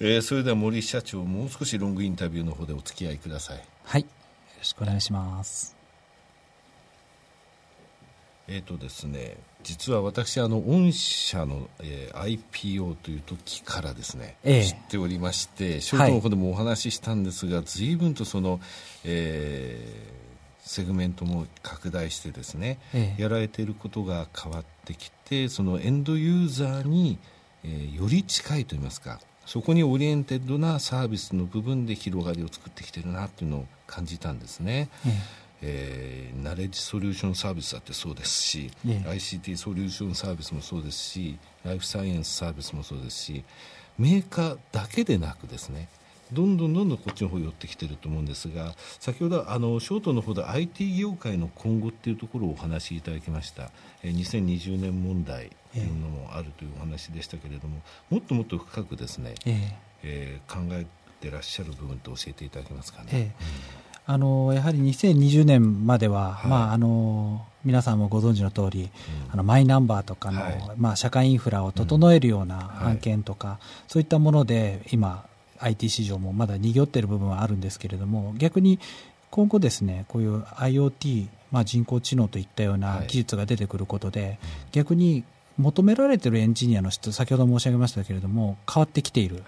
えー、それでは森社長もう少しロングインタビューの方でお付き合いください。はい。よろしくお願いします。えーとですね、実は私あの御社の、えー、IPO という時からですね、えー、知っておりましてショートの方でもお話ししたんですが、はい、随分とその、えー、セグメントも拡大してですね、えー、やられていることが変わってきてそのエンドユーザーに、えー、より近いといいますかそこにオリエンテッドなサービスの部分で広がりを作ってきてるなというのを感じたんですね。えーえー、ナレッジソリューションサービスだってそうですし、ね、ICT ソリューションサービスもそうですしライフサイエンスサービスもそうですしメーカーだけでなくですねどんどんどんどんこっちの方寄ってきてると思うんですが先ほどあのショートの方で IT 業界の今後っていうところをお話しいただきました、えー、2020年問題というのもあるというお話でしたけれども、もっともっと深くですね、えー、えー、考えてらっしゃる部分と教えていただけますかね。あのやはり2020年までは、はい、まあ、あの皆さんもご存知の通り、うん、あのマイナンバーとかの、はい、まあ、社会インフラを整えるような案件とか、うんはい、そういったもので今 IT 市場もまだ賑っている部分はあるんですけれども逆に今後ですねこういう IoT、まあ、人工知能といったような技術が出てくることで、逆に求められているエンジニアの質先ほど申し上げましたけれども変わってきている、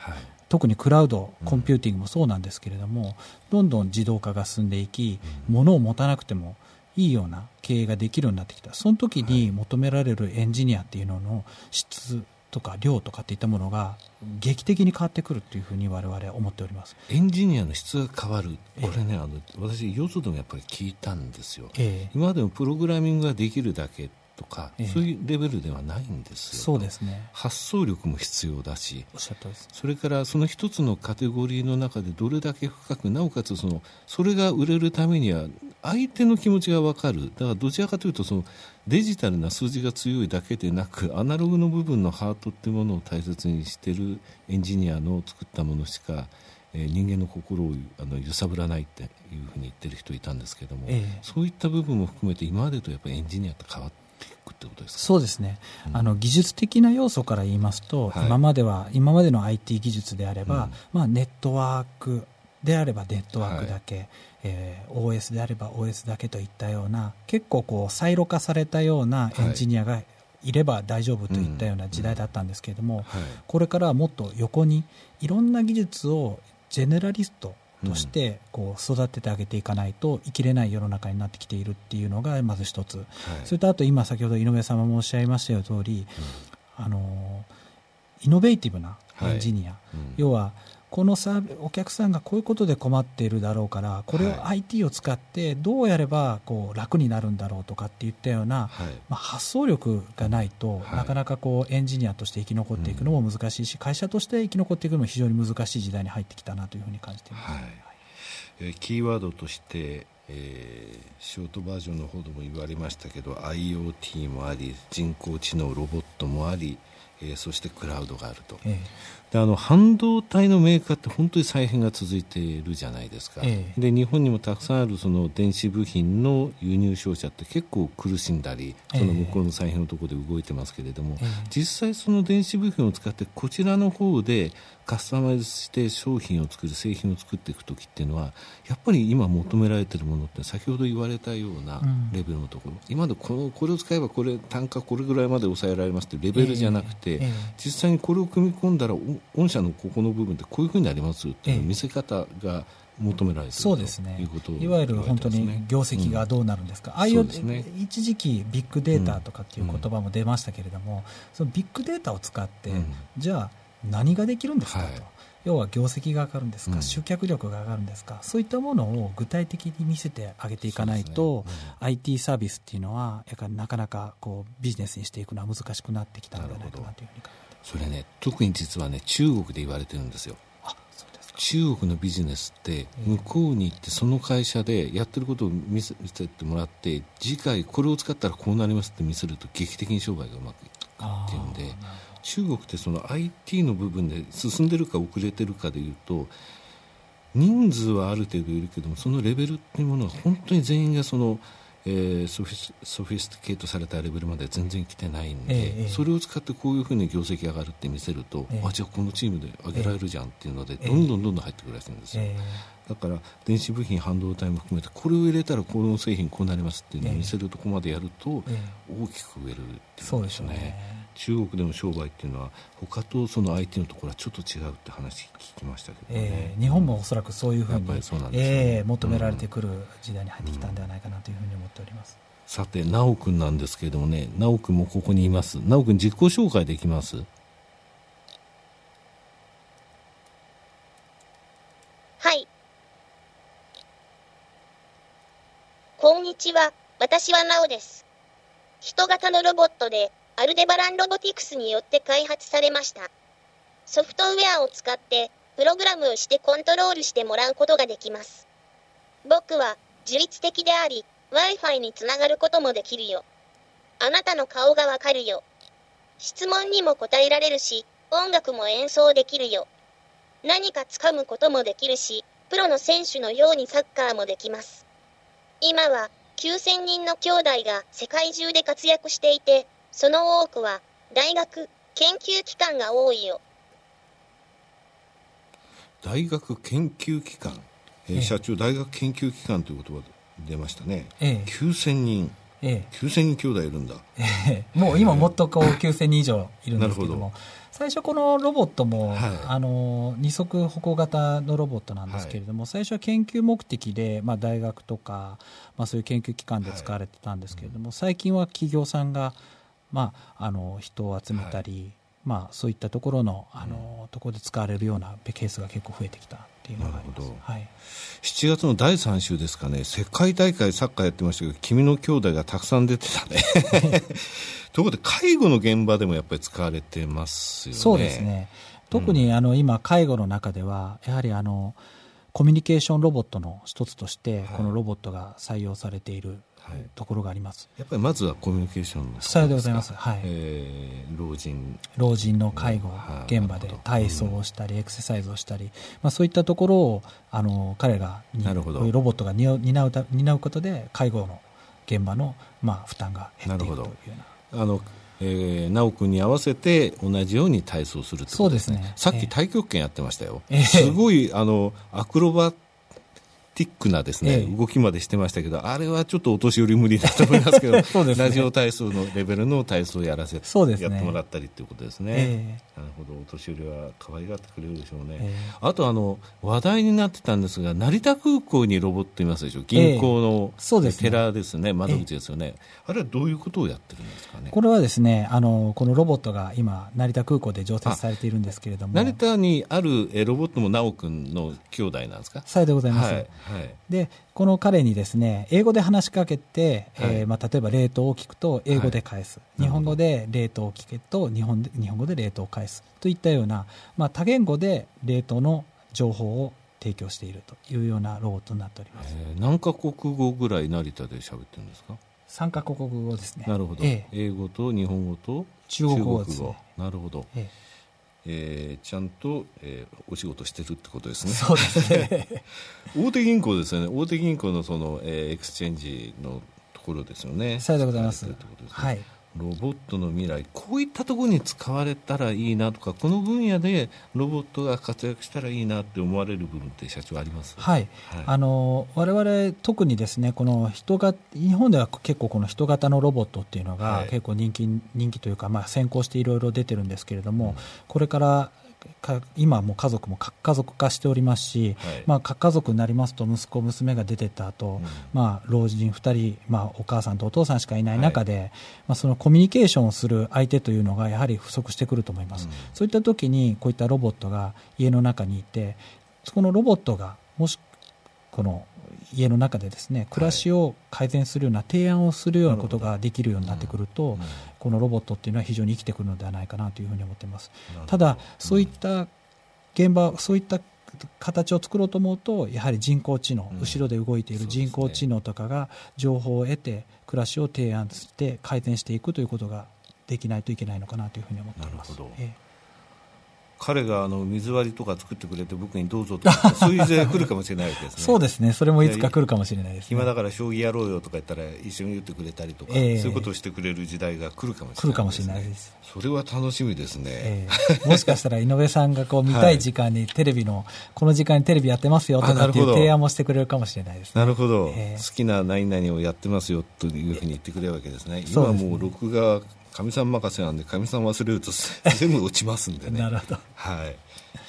特にクラウドコンピューティングもそうなんですけれども、どんどん自動化が進んでいき、物を持たなくてもいいような経営ができるようになってきた。その時に求められるエンジニアっていうのの質とか量とかっていったものが劇的に変わってくるというふうに我々は思っております。エンジニアの質が変わる、これね、えあの私、よそでもやっぱり聞いたんですよ、え。今までもプログラミングができるだけとか、ええ、そういうレベルではないんですよ。そうですね。発想力も必要だしおっしゃったです。それからその一つのカテゴリーの中でどれだけ深くなおかつそのそれが売れるためには相手の気持ちが分かる。だからどちらかというとそのデジタルな数字が強いだけでなくアナログの部分のハートっていうものを大切にしているエンジニアの作ったものしかえ人間の心をあの揺さぶらないっていうふうに言ってる人いたんですけども、ええ、そういった部分も含めて今までとやっぱりエンジニアって変わってくってことですか？そうですね、うん、あの技術的な要素から言いますと、はい、今までは今までの IT 技術であれば、うん、まあ、ネットワークであればネットワークだけ、はい、えー、OS であれば OS だけといったような結構こうサイロ化されたようなエンジニアがいれば大丈夫といったような時代だったんですけれども、これからはもっと横にいろんな技術をジェネラリストとしてこう育ててあげていかないと生きれない世の中になってきているっていうのがまず一つ、はい、それとあと今先ほど井上様もおっしゃいましたようり、うん、あのイノベーティブなエンジニア、はい。うん、要はこのサーお客さんがこういうことで困っているだろうからこれを IT を使ってどうやればこう楽になるんだろうとかっていったような、はい、まあ、発想力がないと、はい、なかなかこうエンジニアとして生き残っていくのも難しいし、うん、会社として生き残っていくのも非常に難しい時代に入ってきたなというふうに感じています。はい。えー、キーワードとしてえー、ショートバージョンの方でも言われましたけど IoT もあり人工知能ロボットもあり、えー、そしてクラウドがあると、えであの半導体のメーカーって本当に再編が続いているじゃないですか、えで日本にもたくさんあるその電子部品の輸入商社って結構苦しんだりその向こうの再編のところで動いてますけれども、え実際その電子部品を使ってこちらの方でカスタマイズして商品を作る製品を作っていく時っていうのはやっぱり今求められているものって先ほど言われたようなレベルのところ、うん、今までこのこれを使えばこれ単価これぐらいまで抑えられますってレベルじゃなくて、実際にこれを組み込んだら御社のここの部分ってこういうふうになりますっていう見せ方が求められているそうですね。いうこと、いわゆる本当に業績がどうなるんですか、うん、ああいう、ね、一時期ビッグデータとかっていう言葉も出ましたけれども、うん、そのビッグデータを使って、じゃあ何ができるんですかと。はい。要は業績が上がるんですか、うん、集客力が上がるんですか、そういったものを具体的に見せてあげていかないと、ね。うん、IT サービスっていうのは、なかなかこうビジネスにしていくのは難しくなってきたのではないかなというふうにそれね、特に実はね、中国で言われてるんですよ。中国のビジネスって向こうに行ってその会社でやってることを見せ見せてもらって次回これを使ったらこうなりますって見せると劇的に商売がうまくいくっていうんで中国ってその IT の部分で進んでるか遅れてるかでいうと人数はある程度いるけどもそのレベルっていうものは本当に全員がその、えー、ソフィスソフィスティケートされたレベルまで全然来てないんで、えー、それを使ってこういうふうに業績上がるって見せると、えー、あじゃあこのチームで上げられるじゃんっていうので、どんどんどんどん入ってくるらしいんですよ。だから電子部品、半導体も含めてこれを入れたらこの製品こうなりますっていうのを見せるところまでやると大きく増えるっていうですね。中国での商売っていうのは他とその相手のところはちょっと違うって話聞きましたけど、ね、えー、日本もおそらくそういうふうに、ね。えー、求められてくる時代に入ってきたんではないかなというふうに思っております、うん、さて修君なんですけれどもね修君もここにいます。修君自己紹介できます？はい。こんにちは。私は直です。人型のロボットでアルデバランロボティクスによって開発されました。ソフトウェアを使って、プログラムをしてコントロールしてもらうことができます。僕は、自律的であり、Wi-Fi につながることもできるよ。あなたの顔がわかるよ。質問にも答えられるし、音楽も演奏できるよ。何か掴むこともできるし、プロの選手のようにサッカーもできます。今は、9000人の兄弟が世界中で活躍していて、その多くは大学、研究機関が多いよ。大学研究機関、えー、社長、大学研究機関という言葉出ましたね。ええ、9000人。ええ、9000人兄弟いるんだ、ええ、もう今もっとこう9000人以上いるんですけども。最初このロボットも、はい、あの二足歩行型のロボットなんですけれども、はい、最初は研究目的で、まあ、大学とか、まあ、そういう研究機関で使われてたんですけれども、はい、最近は企業さんがまあ、あの人を集めたり、はい、まあ、そういったところのあの、うん、ところで使われるようなケースが結構増えてきたっていうのがあります、はい、7月の第3週ですかね。世界大会サッカーやってましたけど君の兄弟がたくさん出てたね。ところで介護の現場でもやっぱり使われてますよね。そうですね。特に、あの今介護の中ではやはりあのコミュニケーションロボットの一つとして、このロボットが採用されているところがあります、やっぱりまずはコミュニケーションのさようでございます、はい。えー、老人。老人の介護現場で体操をしたり、エクササイズをしたり、まあ、そういったところをあの彼がなるほど。ロボットが担う担うことで介護の現場の、まあ、負担が減っていくというような。あのえー、直君に合わせて同じように体操するってことですね。すね。さっき太極拳やってましたよ。えー、すごいあのアクロバティックなですね、ええ、動きまでしてましたけど、あれはちょっとお年寄り無理だと思いますけど、ね、ラジオ体操のレベルの体操をやらせ、そうですね、やってもらったりということですね。え、なるほど、お年寄りは可愛がってくれるでしょうね。あとあの、話題になってたんですが、成田空港にロボットいますでしょ、銀行の、そうですね、寺ですね、窓口ですよね、あれはどういうことをやってるんですかね？これはですね、あのこのロボットが今、成田空港で常設されているんですけれども、成田にあるロボットも修君の兄弟なんですか？さようでございます。はい、はい。でこの彼にですね英語で話しかけて、はい、えー、まあ、例えば冷凍を聞くと英語で返す、はい、日本語で冷凍を聞くと日本で日本語で冷凍を返すといったような、まあ、多言語で冷凍の情報を提供しているというようなロボットになっております、えー、何カ国語ぐらい成田で喋ってるんですか？3カ国語ですね。なるほど、えー、英語と日本語と中国語。ね。なるほど、えーえー、ちゃんと、えー、お仕事してるってことですね。そうですね 大手銀行ですよね。大手銀行のその、えー、エクスチェンジのところですよね。さようでございます。はい。ロボットの未来こういったところに使われたらいいなとかこの分野でロボットが活躍したらいいなって思われる部分って社長あります？はい、はい、あの我々特にですねこの人が日本では結構この人型のロボットっていうのが結構人気、はい、人気というかまあ先行していろいろ出てるんですけれども、うん、これから今も家族も核家族化しておりますし、はい、まあ、核家族になりますと息子、娘が出てった後、うん、まあ老人2人、まあ、お母さんとお父さんしかいない中で、はい、まあ、そのコミュニケーションをする相手というのがやはり不足してくると思います、うん、そういった時にこういったロボットが家の中にいてそのロボットがもしこの家の中でですね暮らしを改善するような提案をするようなことができるようになってくると、このロボットっていうのは非常に生きてくるのではないかなというふうに思っています。ただそういった現場そういった形を作ろうと思うとやはり人工知能、後ろで動いている人工知能とかが情報を得て暮らしを提案して改善していくということができないといけないのかなというふうに思っています。なるほど、え彼があの水割りとか作ってくれて僕にどうぞとかそういう時代が来るかもしれないわけですね。そうですね。それもいつか来るかもしれないです、ね、暇だから将棋やろうよとか言ったら一緒に言ってくれたりとか、えー、そういうことをしてくれる時代が来るかもしれない、ね、来るかもしれないです。それは楽しみですね、えー、もしかしたら井上さんがこう見たい時間にテレビの、はい、この時間にテレビやってますよとかっていう提案もしてくれるかもしれないです、ね、なるほど、えー、好きな何々をやってますよというふうに言ってくれるわけですね。今もう録画かみさん任せなんでかみさん忘れると全部落ちますんでね。なるほど。はい。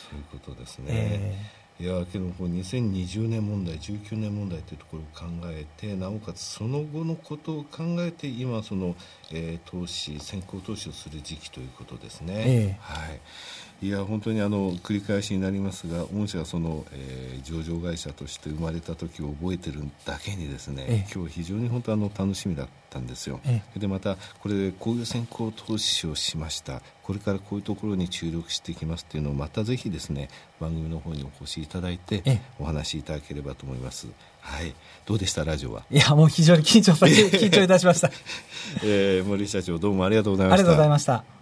そういうことですね、えー、いやけどこう2020年問題19年問題というところを考えてなおかつその後のことを考えて今その、えー、投資先行投資をする時期ということですね、えー、はいいや本当にあの繰り返しになりますが御社はその、えー、上場会社として生まれた時を覚えてるだけにですね、ええ、今日非常に本当あの楽しみだったんですよ、え、でまたこれでこういう先行投資をしましたこれからこういうところに注力していきますっていうのをまたぜひですね番組の方にお越しいただいてお話しいただければと思います。はい、どうでした？ラジオは。いやもう非常に緊張緊張いたしました。えー、森社長どうもありがとうございました。ありがとうございました。